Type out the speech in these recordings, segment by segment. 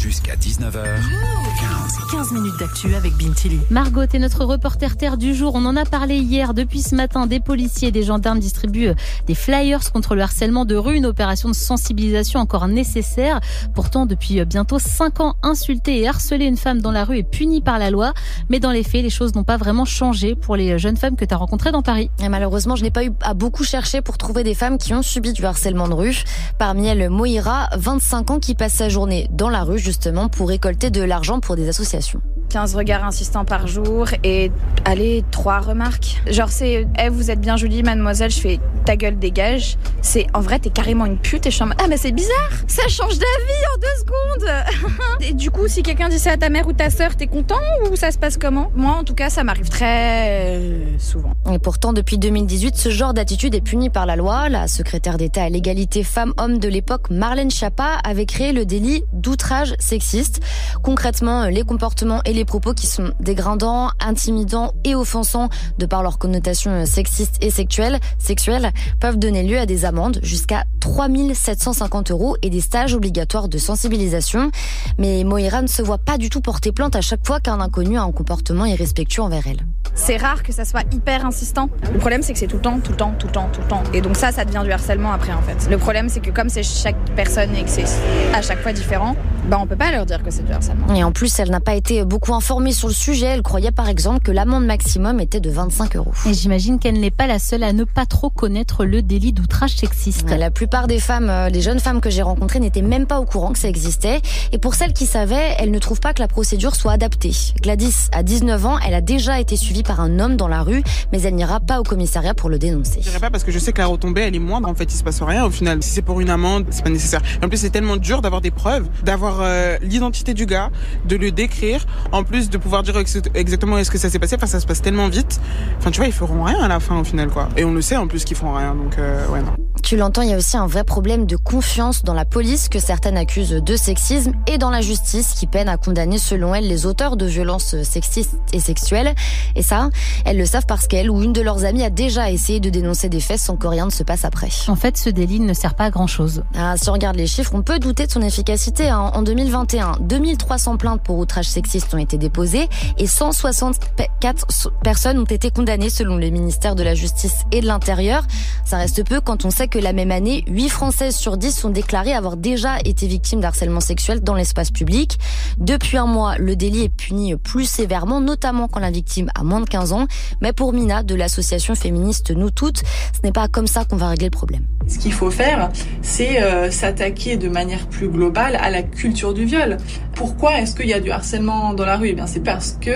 Jusqu'à 19h15. 15 minutes d'actu avec Bintili. Margot est notre reporter terre du jour. On en a parlé hier. Depuis ce matin, des policiers et des gendarmes distribuent des flyers contre le harcèlement de rue, une opération de sensibilisation encore nécessaire. Pourtant, depuis bientôt 5 ans, insulter et harceler une femme dans la rue est puni par la loi. Mais dans les faits, les choses n'ont pas vraiment changé pour les jeunes femmes que tu as rencontrées dans Paris. Et malheureusement, je n'ai pas eu à beaucoup chercher pour trouver des femmes qui ont subi du harcèlement de rue. Parmi elles, Moira, 25 ans, qui passe sa journée dans la rue justement pour récolter de l'argent pour des associations. 15 regards insistants par jour et allez, trois remarques. Genre c'est hey, vous êtes bien jolie mademoiselle, je fais ta gueule dégage. C'est en vrai t'es carrément une pute et je suis en mode, ah mais c'est bizarre, ça change d'avis en deux secondes. et du coup si quelqu'un dit ça à ta mère ou ta sœur, t'es content ou ça se passe comment? Moi en tout cas ça m'arrive très euh, souvent. Et pourtant depuis 2018 ce genre d'attitude est puni par la loi. La secrétaire d'État à l'égalité femmes-hommes de l'époque Marlène Schiappa avait créé le délit d'outrage sexiste. Concrètement les comportements et les propos qui sont dégradants, intimidants et offensants de par leur connotation sexiste et sexuelle, sexuelle peuvent donner lieu à des amendes jusqu'à 3750 euros et des stages obligatoires de sensibilisation. Mais Moira ne se voit pas du tout porter plainte à chaque fois qu'un inconnu a un comportement irrespectueux envers elle. C'est rare que ça soit hyper insistant. Le problème, c'est que c'est tout le temps, tout le temps, tout le temps, tout le temps. Et donc ça, ça devient du harcèlement après, en fait. Le problème, c'est que comme c'est chaque personne et que c'est à chaque fois différent, bah on peut pas leur dire que c'est du harcèlement. Et en plus, elle n'a pas été beaucoup informée sur le sujet. Elle croyait par exemple que l'amende maximum était de 25 euros. Et j'imagine qu'elle n'est pas la seule à ne pas trop connaître le délit d'outrage sexiste. La plupart des femmes, euh, les jeunes femmes que j'ai rencontrées n'étaient même pas au courant que ça existait. Et pour celles qui savaient, elles ne trouvent pas que la procédure soit adaptée. Gladys, à 19 ans, elle a déjà été suivie par un homme dans la rue, mais elle n'ira pas au commissariat pour le dénoncer. Je dirais pas parce que je sais que la retombée, elle est moindre. En fait, il se passe rien au final. Si c'est pour une amende, c'est pas nécessaire. En plus, c'est tellement dur d'avoir des preuves, d'avoir euh, l'identité du gars, de le décrire, en plus de pouvoir dire exactement est-ce que ça s'est passé. Enfin, ça se passe tellement vite. Enfin, tu vois, ils feront rien à la fin au final, quoi. Et on le sait en plus qu'ils feront rien. Donc, euh, ouais, non. Tu l'entends, il y a aussi un vrai problème de confiance dans la police que certaines accusent de sexisme et dans la justice qui peine à condamner selon elles les auteurs de violences sexistes et sexuelles. Et ça, elles le savent parce qu'elle ou une de leurs amies a déjà essayé de dénoncer des faits sans que rien ne se passe après. En fait, ce délit ne sert pas à grand chose. Ah, si on regarde les chiffres, on peut douter de son efficacité. Hein. En 2021, 2300 plaintes pour outrage sexiste ont été déposées et 164 personnes ont été condamnées selon les ministères de la Justice et de l'Intérieur. Ça reste peu quand on sait que la même année, 8 Françaises sur 10 sont déclarées avoir déjà été victimes d'harcèlement sexuel dans l'espace public. Depuis un mois, le délit est puni plus sévèrement, notamment quand la victime a moins de 15 ans. Mais pour Mina, de l'association féministe Nous Toutes, ce n'est pas comme ça qu'on va régler le problème. Ce qu'il faut faire, c'est euh, s'attaquer de manière plus globale à la culture du viol. Pourquoi est-ce qu'il y a du harcèlement dans la rue? Eh c'est parce que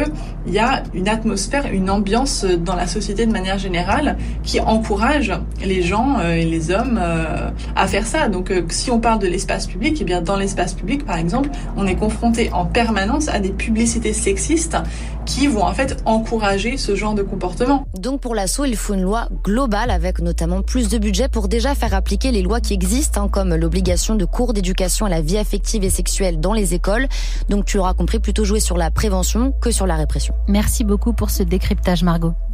il y a une atmosphère, une ambiance dans la société de manière générale qui encourage les gens euh, et les hommes euh, à faire ça. Donc, euh, si on parle de l'espace public, eh bien, dans l'espace public, par exemple, on est confronté en permanence à des publicités sexistes qui vont en fait encourager ce genre de comportement. Donc, pour l'assaut, il faut une loi globale avec notamment plus de budget pour déjà faire appliquer les lois qui existent, hein, comme l'obligation de cours d'éducation à la vie affective et sexuelle dans les écoles. Donc, tu l'auras compris, plutôt jouer sur la prévention que sur la répression. Merci beaucoup pour ce décryptage, Margot.